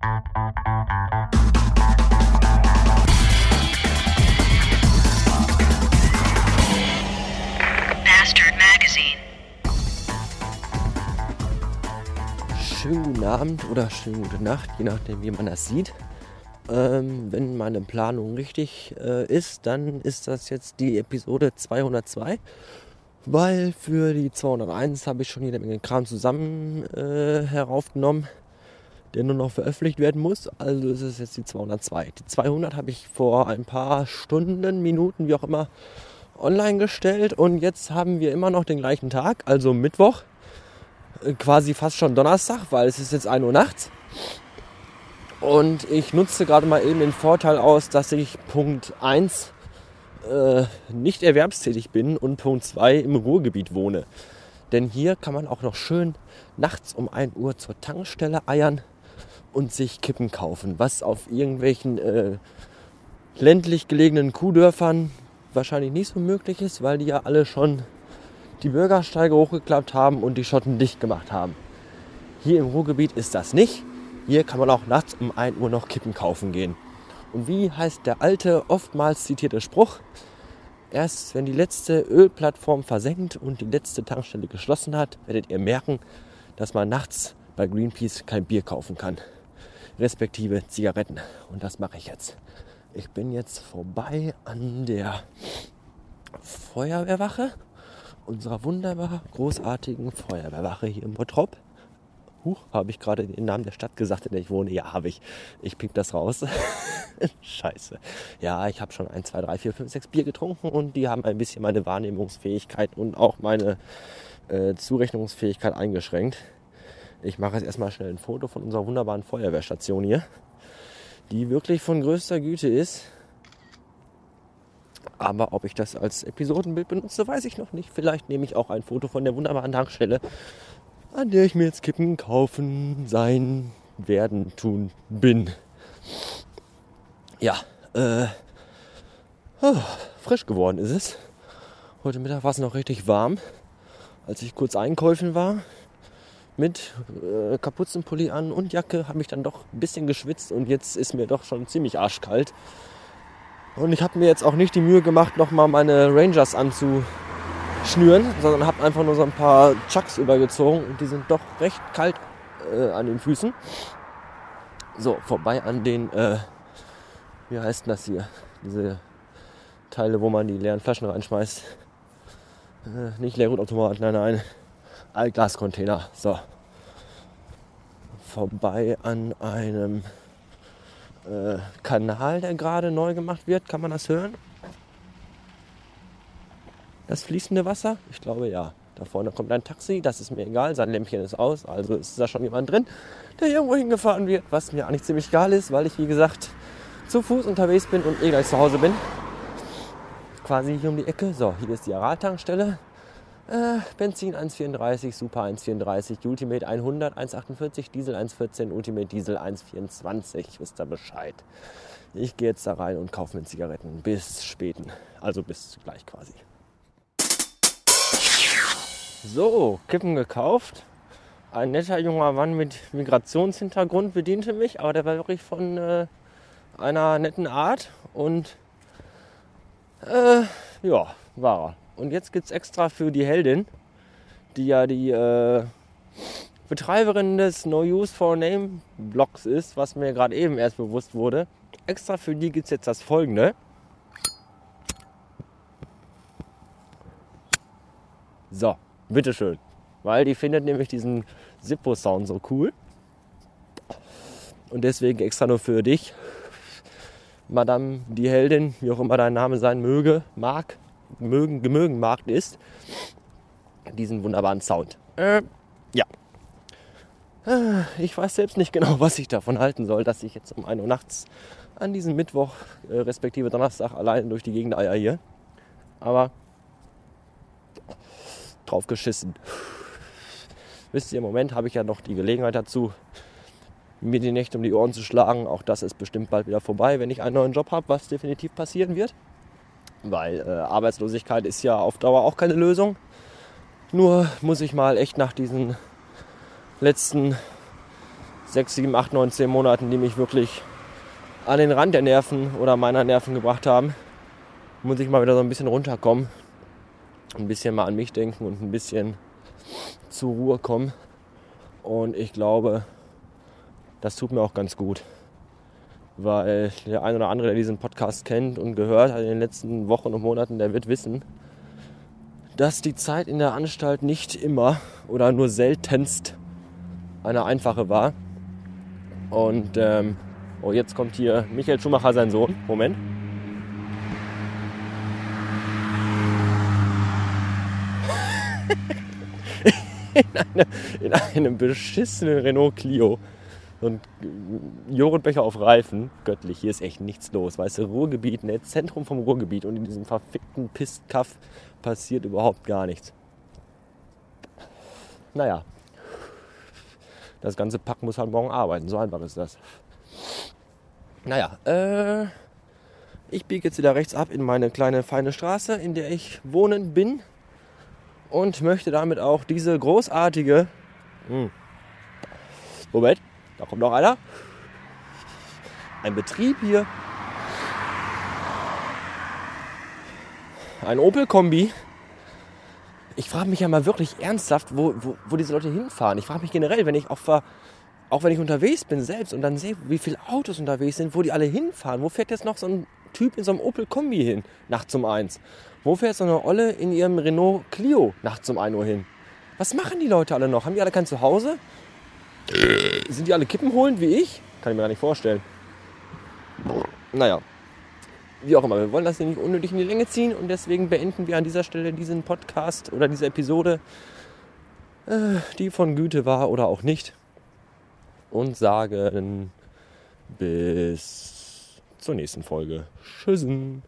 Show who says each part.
Speaker 1: Bastard Magazine.
Speaker 2: Schönen guten Abend oder schönen gute Nacht, je nachdem, wie man das sieht. Ähm, wenn meine Planung richtig äh, ist, dann ist das jetzt die Episode 202, weil für die 201 habe ich schon jede Menge Kram zusammen äh, heraufgenommen, der nur noch veröffentlicht werden muss. Also ist es jetzt die 202. Die 200 habe ich vor ein paar Stunden, Minuten, wie auch immer, online gestellt und jetzt haben wir immer noch den gleichen Tag, also Mittwoch, äh, quasi fast schon Donnerstag, weil es ist jetzt 1 Uhr nachts. Und ich nutze gerade mal eben den Vorteil aus, dass ich Punkt 1 äh, nicht erwerbstätig bin und Punkt 2 im Ruhrgebiet wohne. Denn hier kann man auch noch schön nachts um 1 Uhr zur Tankstelle eiern und sich Kippen kaufen, was auf irgendwelchen äh, ländlich gelegenen Kuhdörfern wahrscheinlich nicht so möglich ist, weil die ja alle schon die Bürgersteige hochgeklappt haben und die Schotten dicht gemacht haben. Hier im Ruhrgebiet ist das nicht. Hier kann man auch nachts um 1 Uhr noch Kippen kaufen gehen. Und wie heißt der alte, oftmals zitierte Spruch? Erst wenn die letzte Ölplattform versenkt und die letzte Tankstelle geschlossen hat, werdet ihr merken, dass man nachts bei Greenpeace kein Bier kaufen kann. Respektive Zigaretten. Und das mache ich jetzt. Ich bin jetzt vorbei an der Feuerwehrwache, unserer wunderbar großartigen Feuerwehrwache hier in Bottrop. Huch, habe ich gerade den Namen der Stadt gesagt, in der ich wohne? Ja, habe ich. Ich piep das raus. Scheiße. Ja, ich habe schon ein, zwei, drei, vier, fünf, sechs Bier getrunken und die haben ein bisschen meine Wahrnehmungsfähigkeit und auch meine äh, Zurechnungsfähigkeit eingeschränkt. Ich mache jetzt erstmal schnell ein Foto von unserer wunderbaren Feuerwehrstation hier, die wirklich von größter Güte ist. Aber ob ich das als Episodenbild benutze, weiß ich noch nicht. Vielleicht nehme ich auch ein Foto von der wunderbaren Tankstelle, an der ich mir jetzt Kippen kaufen, sein, werden, tun, bin. Ja, äh, oh, frisch geworden ist es. Heute Mittag war es noch richtig warm, als ich kurz einkaufen war. Mit äh, Kapuzenpulli an und Jacke habe ich dann doch ein bisschen geschwitzt und jetzt ist mir doch schon ziemlich arschkalt. Und ich habe mir jetzt auch nicht die Mühe gemacht, nochmal meine Rangers anzuschnüren, sondern habe einfach nur so ein paar Chucks übergezogen und die sind doch recht kalt äh, an den Füßen. So, vorbei an den, äh, wie heißt denn das hier? Diese Teile, wo man die leeren Flaschen reinschmeißt. Äh, nicht Leergutautomat, nein, nein. Altglascontainer. So. Vorbei an einem äh, Kanal, der gerade neu gemacht wird. Kann man das hören? Das fließende Wasser? Ich glaube ja. Da vorne kommt ein Taxi, das ist mir egal, sein Lämpchen ist aus, also ist da schon jemand drin, der irgendwo hingefahren wird, was mir eigentlich ziemlich egal ist, weil ich wie gesagt zu Fuß unterwegs bin und eh gleich zu Hause bin. Quasi hier um die Ecke. So, hier ist die Aral-Tankstelle. Äh, Benzin 1,34, Super 1,34, Ultimate 100, 1,48, Diesel 1,14, Ultimate Diesel 1,24. Wisst ihr Bescheid. Ich gehe jetzt da rein und kaufe mir Zigaretten bis späten. Also bis gleich quasi. So, Kippen gekauft. Ein netter junger Mann mit Migrationshintergrund bediente mich, aber der war wirklich von äh, einer netten Art und äh, ja, war er. Und jetzt gibt es extra für die Heldin, die ja die äh, Betreiberin des No Use for Name Blogs ist, was mir gerade eben erst bewusst wurde. Extra für die gibt es jetzt das folgende. So, bitteschön. Weil die findet nämlich diesen Zippo-Sound so cool. Und deswegen extra nur für dich, Madame, die Heldin, wie auch immer dein Name sein möge, mag, mögen, gemögen mag ist, diesen wunderbaren Sound. Äh, ja. Äh, Ich weiß selbst nicht genau, was ich davon halten soll, dass ich jetzt um 1 Uhr nachts an diesem Mittwoch, äh, respektive Donnerstag, allein durch die Gegend eier hier. Aber drauf geschissen. Wisst ihr, im Moment habe ich ja noch die Gelegenheit dazu, mir die Nächte um die Ohren zu schlagen. Auch das ist bestimmt bald wieder vorbei, wenn ich einen neuen Job habe, was definitiv passieren wird. Weil äh, Arbeitslosigkeit ist ja auf Dauer auch keine Lösung. Nur muss ich mal echt nach diesen letzten 6, 7, 8, 9, 10 Monaten, die mich wirklich an den Rand der Nerven oder meiner Nerven gebracht haben, muss ich mal wieder so ein bisschen runterkommen, ein bisschen mal an mich denken und ein bisschen zur Ruhe kommen. Und ich glaube, das tut mir auch ganz gut. Weil der ein oder andere, der diesen Podcast kennt und gehört hat in den letzten Wochen und Monaten, der wird wissen, dass die Zeit in der Anstalt nicht immer oder nur seltenst eine einfache war. Und ähm, oh, jetzt kommt hier Michael Schumacher, sein Sohn. Moment. in, eine, in einem beschissenen Renault Clio. So ein Joghurtbecher auf Reifen. Göttlich, hier ist echt nichts los. Weißt du, Ruhrgebiet, ne? Zentrum vom Ruhrgebiet und in diesem verfickten Pistkaff passiert überhaupt gar nichts. Naja, das ganze Pack muss halt morgen arbeiten. So einfach ist das. Naja, äh, ich biege jetzt wieder rechts ab in meine kleine feine Straße, in der ich wohnen bin. Und möchte damit auch diese großartige. Hm, Moment, da kommt noch einer. Ein Betrieb hier. Ein Opel-Kombi. Ich frage mich ja mal wirklich ernsthaft, wo, wo, wo diese Leute hinfahren. Ich frage mich generell, wenn ich auf, auch wenn ich unterwegs bin selbst und dann sehe, wie viele Autos unterwegs sind, wo die alle hinfahren. Wo fährt jetzt noch so ein Typ in so einem Opel Kombi hin, nachts um eins? Wo fährt so eine Olle in ihrem Renault Clio nachts um 1 Uhr hin? Was machen die Leute alle noch? Haben die alle kein Zuhause? Sind die alle Kippen holend wie ich? Kann ich mir gar nicht vorstellen. Naja, wie auch immer, wir wollen das hier nicht unnötig in die Länge ziehen und deswegen beenden wir an dieser Stelle diesen Podcast oder diese Episode, äh, die von Güte war oder auch nicht. Und sagen bis zur nächsten Folge. Tschüssen.